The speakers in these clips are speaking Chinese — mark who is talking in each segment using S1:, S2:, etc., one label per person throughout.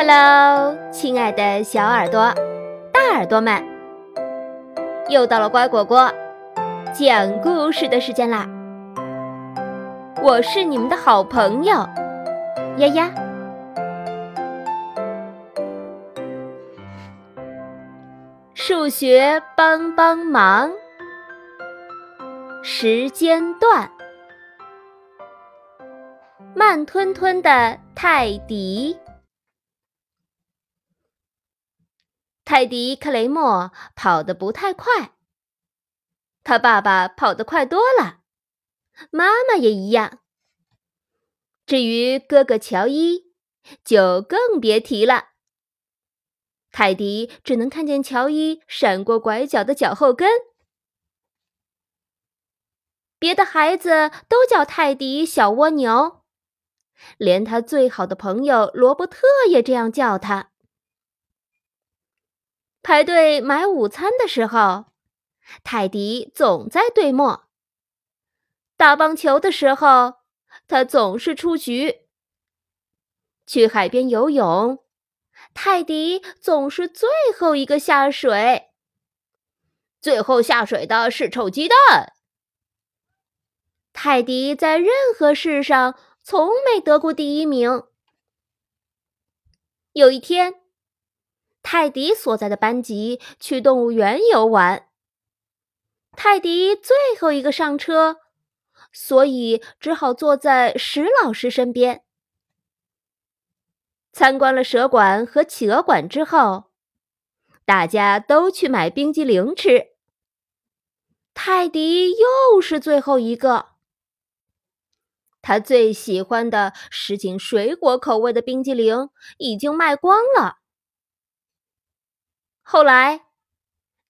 S1: Hello，亲爱的小耳朵、大耳朵们，又到了乖果果讲故事的时间啦！我是你们的好朋友丫丫。数学帮帮忙，时间段，慢吞吞的泰迪。泰迪·克雷默跑得不太快，他爸爸跑得快多了，妈妈也一样。至于哥哥乔伊，就更别提了。泰迪只能看见乔伊闪过拐角的脚后跟。别的孩子都叫泰迪“小蜗牛”，连他最好的朋友罗伯特也这样叫他。排队买午餐的时候，泰迪总在队末；打棒球的时候，他总是出局；去海边游泳，泰迪总是最后一个下水。最后下水的是臭鸡蛋。泰迪在任何事上从没得过第一名。有一天。泰迪所在的班级去动物园游玩。泰迪最后一个上车，所以只好坐在石老师身边。参观了蛇馆和企鹅馆之后，大家都去买冰激凌吃。泰迪又是最后一个。他最喜欢的什锦水果口味的冰激凌已经卖光了。后来，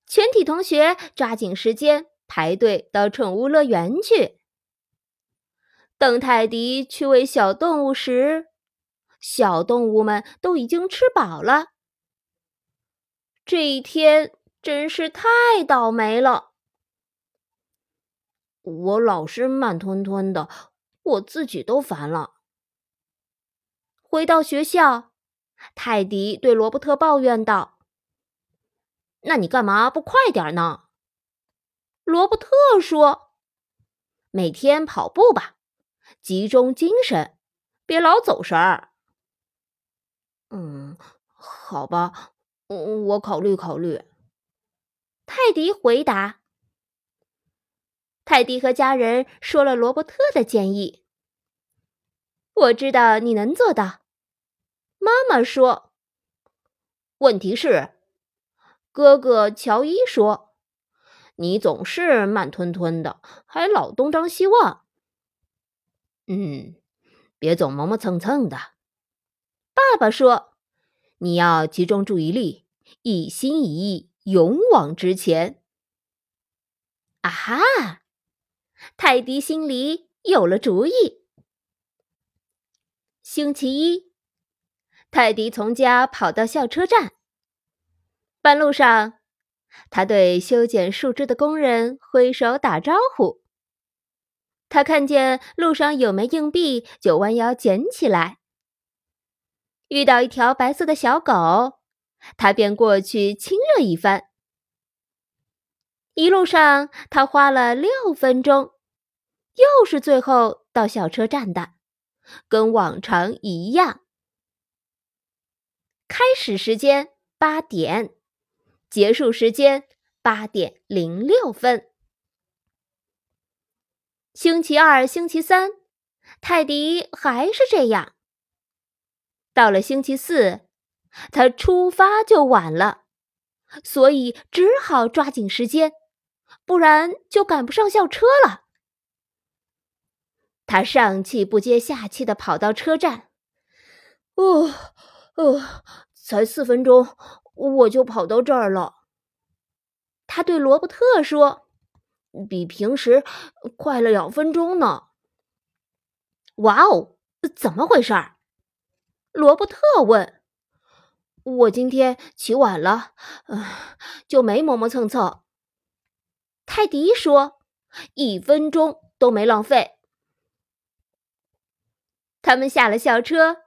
S1: 全体同学抓紧时间排队到宠物乐园去。等泰迪去喂小动物时，小动物们都已经吃饱了。这一天真是太倒霉了。
S2: 我老是慢吞吞的，我自己都烦了。
S1: 回到学校，泰迪对罗伯特抱怨道。
S2: 那你干嘛不快点呢？
S1: 罗伯特说：“
S2: 每天跑步吧，集中精神，别老走神儿。”嗯，好吧，我考虑考虑。
S1: 泰迪回答。泰迪和家人说了罗伯特的建议。我知道你能做到，妈妈说。
S2: 问题是。哥哥乔伊说：“你总是慢吞吞的，还老东张西望。”嗯，别总磨磨蹭蹭的。
S1: 爸爸说：“
S2: 你要集中注意力，一心一意，勇往直前。”
S1: 啊哈！泰迪心里有了主意。星期一，泰迪从家跑到校车站。半路上，他对修剪树枝的工人挥手打招呼。他看见路上有枚硬币，就弯腰捡起来。遇到一条白色的小狗，他便过去亲热一番。一路上，他花了六分钟，又是最后到校车站的，跟往常一样。开始时间八点。结束时间八点零六分。星期二、星期三，泰迪还是这样。到了星期四，他出发就晚了，所以只好抓紧时间，不然就赶不上校车了。他上气不接下气的跑到车站，
S2: 哦，哦，才四分钟。我就跑到这儿了，
S1: 他对罗伯特说：“
S2: 比平时快了两分钟呢。”
S1: 哇哦，怎么回事？罗伯特问。
S2: “我今天起晚了，就没磨磨蹭蹭。”
S1: 泰迪说，“一分钟都没浪费。”他们下了校车。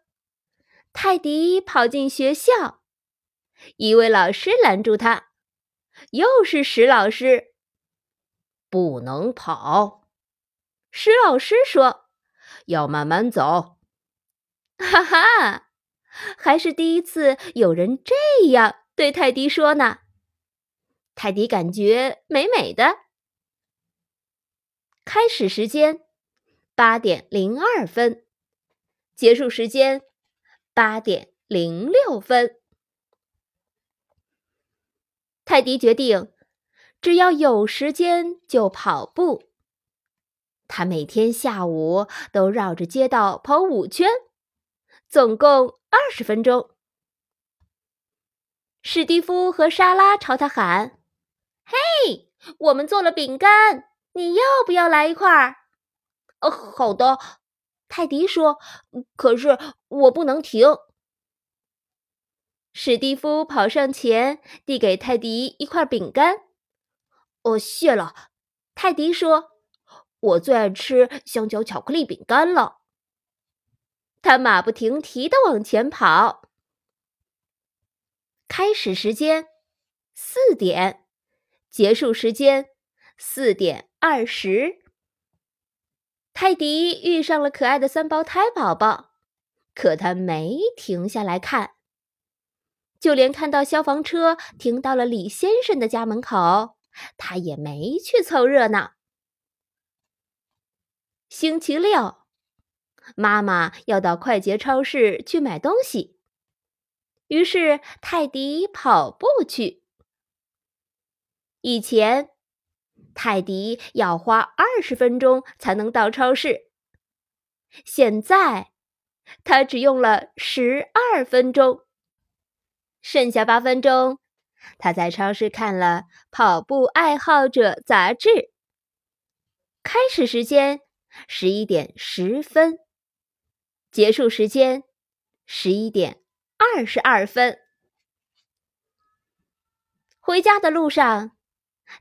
S1: 泰迪跑进学校，一位老师拦住他，又是石老师。
S2: 不能跑，
S1: 石老师说：“
S2: 要慢慢走。”
S1: 哈哈，还是第一次有人这样对泰迪说呢。泰迪感觉美美的。开始时间八点零二分，结束时间八点零六分。泰迪决定，只要有时间就跑步。他每天下午都绕着街道跑五圈，总共二十分钟。史蒂夫和莎拉朝他喊：“嘿，我们做了饼干。”你要不要来一块儿？
S2: 哦，好的，
S1: 泰迪说。可是我不能停。史蒂夫跑上前，递给泰迪一块饼干。
S2: 哦，谢了，
S1: 泰迪说。
S2: 我最爱吃香蕉巧克力饼干了。
S1: 他马不停蹄的往前跑。开始时间四点，结束时间四点。二十，泰迪遇上了可爱的三胞胎宝宝，可他没停下来看，就连看到消防车停到了李先生的家门口，他也没去凑热闹。星期六，妈妈要到快捷超市去买东西，于是泰迪跑步去。以前。泰迪要花二十分钟才能到超市，现在他只用了十二分钟，剩下八分钟，他在超市看了《跑步爱好者》杂志。开始时间十一点十分，结束时间十一点二十二分。回家的路上。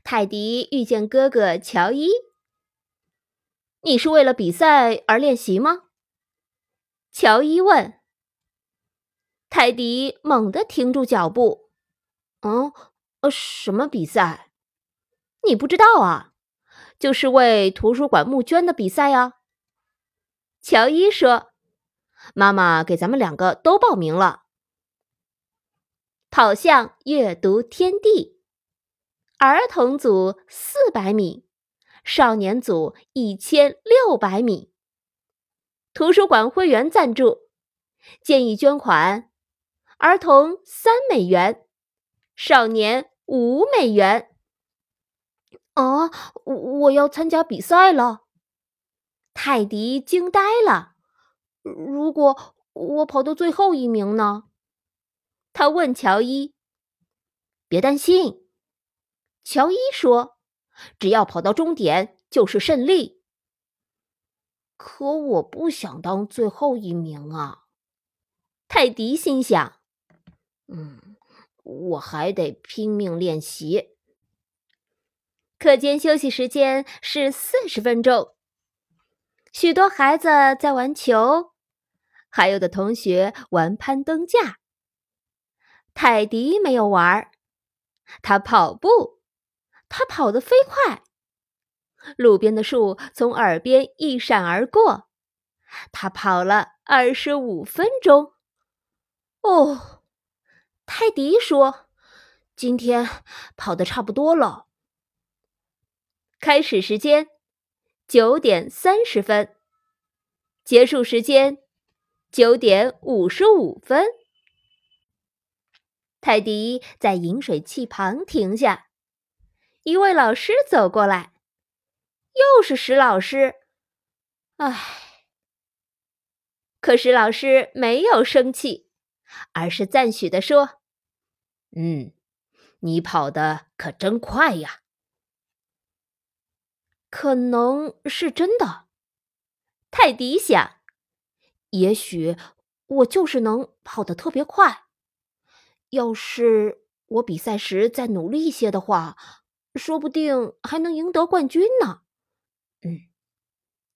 S1: 泰迪遇见哥哥乔伊。你是为了比赛而练习吗？乔伊问。泰迪猛地停住脚步。
S2: 嗯，呃，什么比赛？
S1: 你不知道啊？就是为图书馆募捐的比赛啊。乔伊说：“
S2: 妈妈给咱们两个都报名了。”
S1: 跑向阅读天地。儿童组四百米，少年组一千六百米。图书馆会员赞助，建议捐款：儿童三美元，少年五美元。
S2: 啊，我要参加比赛了！
S1: 泰迪惊呆了。
S2: 如果我跑到最后一名呢？
S1: 他问乔伊。
S2: 别担心。
S1: 乔伊说：“
S2: 只要跑到终点就是胜利。”可我不想当最后一名啊！
S1: 泰迪心想：“
S2: 嗯，我还得拼命练习。”
S1: 课间休息时间是四十分钟。许多孩子在玩球，还有的同学玩攀登架。泰迪没有玩，他跑步。他跑得飞快，路边的树从耳边一闪而过。他跑了二十五分钟。
S2: 哦，泰迪说：“今天跑的差不多了。”
S1: 开始时间九点三十分，结束时间九点五十五分。泰迪在饮水器旁停下。一位老师走过来，又是石老师。唉，可是老师没有生气，而是赞许的说：“
S2: 嗯，你跑的可真快呀。”
S1: 可能是真的，泰迪想。
S2: 也许我就是能跑得特别快。要是我比赛时再努力一些的话。说不定还能赢得冠军呢。嗯，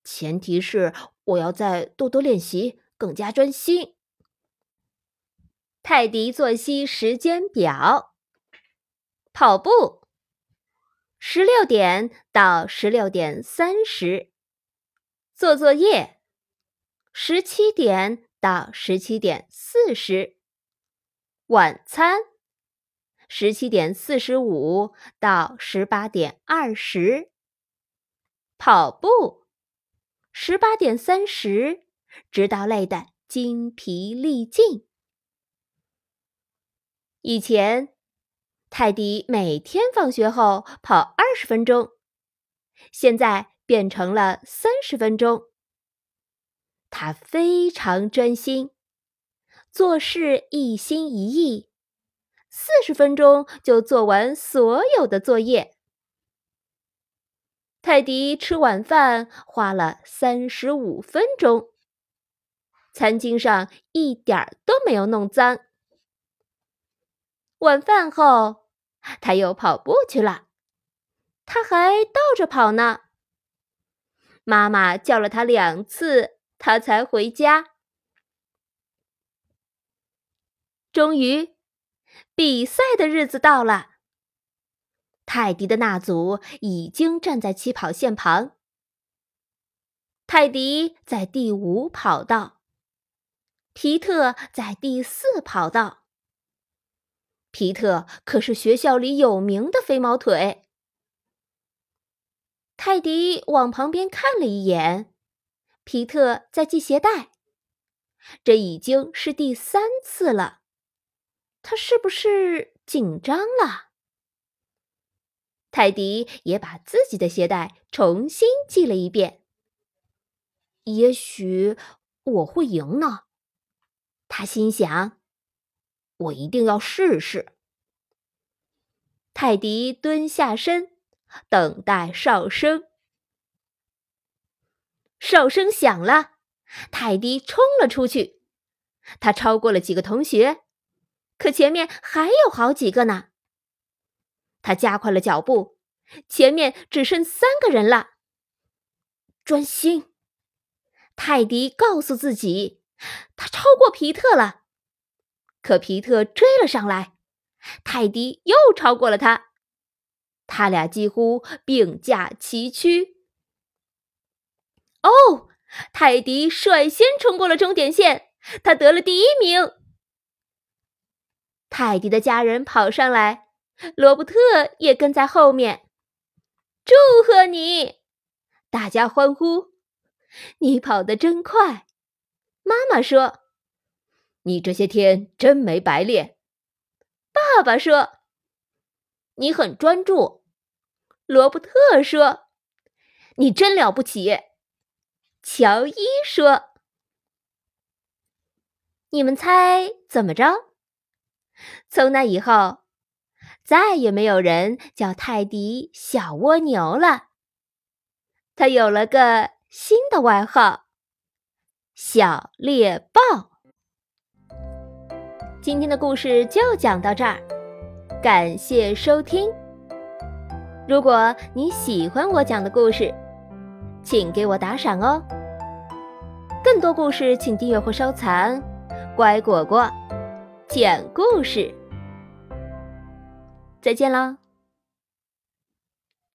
S2: 前提是我要再多多练习，更加专心。
S1: 泰迪作息时间表：跑步，十六点到十六点三十；做作业，十七点到十七点四十；晚餐，十七点四十五到十八点二十；跑步，十八点三十，直到累得精疲力尽。以前，泰迪每天放学后跑二十分钟，现在变成了三十分钟。他非常专心，做事一心一意，四十分钟就做完所有的作业。泰迪吃晚饭花了三十五分钟，餐巾上一点儿都没有弄脏。晚饭后，他又跑步去了。他还倒着跑呢。妈妈叫了他两次，他才回家。终于，比赛的日子到了。泰迪的那组已经站在起跑线旁。泰迪在第五跑道，皮特在第四跑道。皮特可是学校里有名的飞毛腿。泰迪往旁边看了一眼，皮特在系鞋带。这已经是第三次了，他是不是紧张了？泰迪也把自己的鞋带重新系了一遍。也许我会赢呢，他心想。我一定要试试。泰迪蹲下身，等待哨声。哨声响了，泰迪冲了出去。他超过了几个同学，可前面还有好几个呢。他加快了脚步，前面只剩三个人了。专心，泰迪告诉自己，他超过皮特了。可皮特追了上来，泰迪又超过了他，他俩几乎并驾齐驱。哦，泰迪率先冲过了终点线，他得了第一名。泰迪的家人跑上来，罗伯特也跟在后面，祝贺你！大家欢呼。你跑得真快，妈妈说。你这些天真没白练，爸爸说。你很专注，罗伯特说。你真了不起，乔伊说。你们猜怎么着？从那以后，再也没有人叫泰迪小蜗牛了。他有了个新的外号——小猎豹。今天的故事就讲到这儿，感谢收听。如果你喜欢我讲的故事，请给我打赏哦。更多故事请订阅或收藏。乖果果讲故事，再见喽。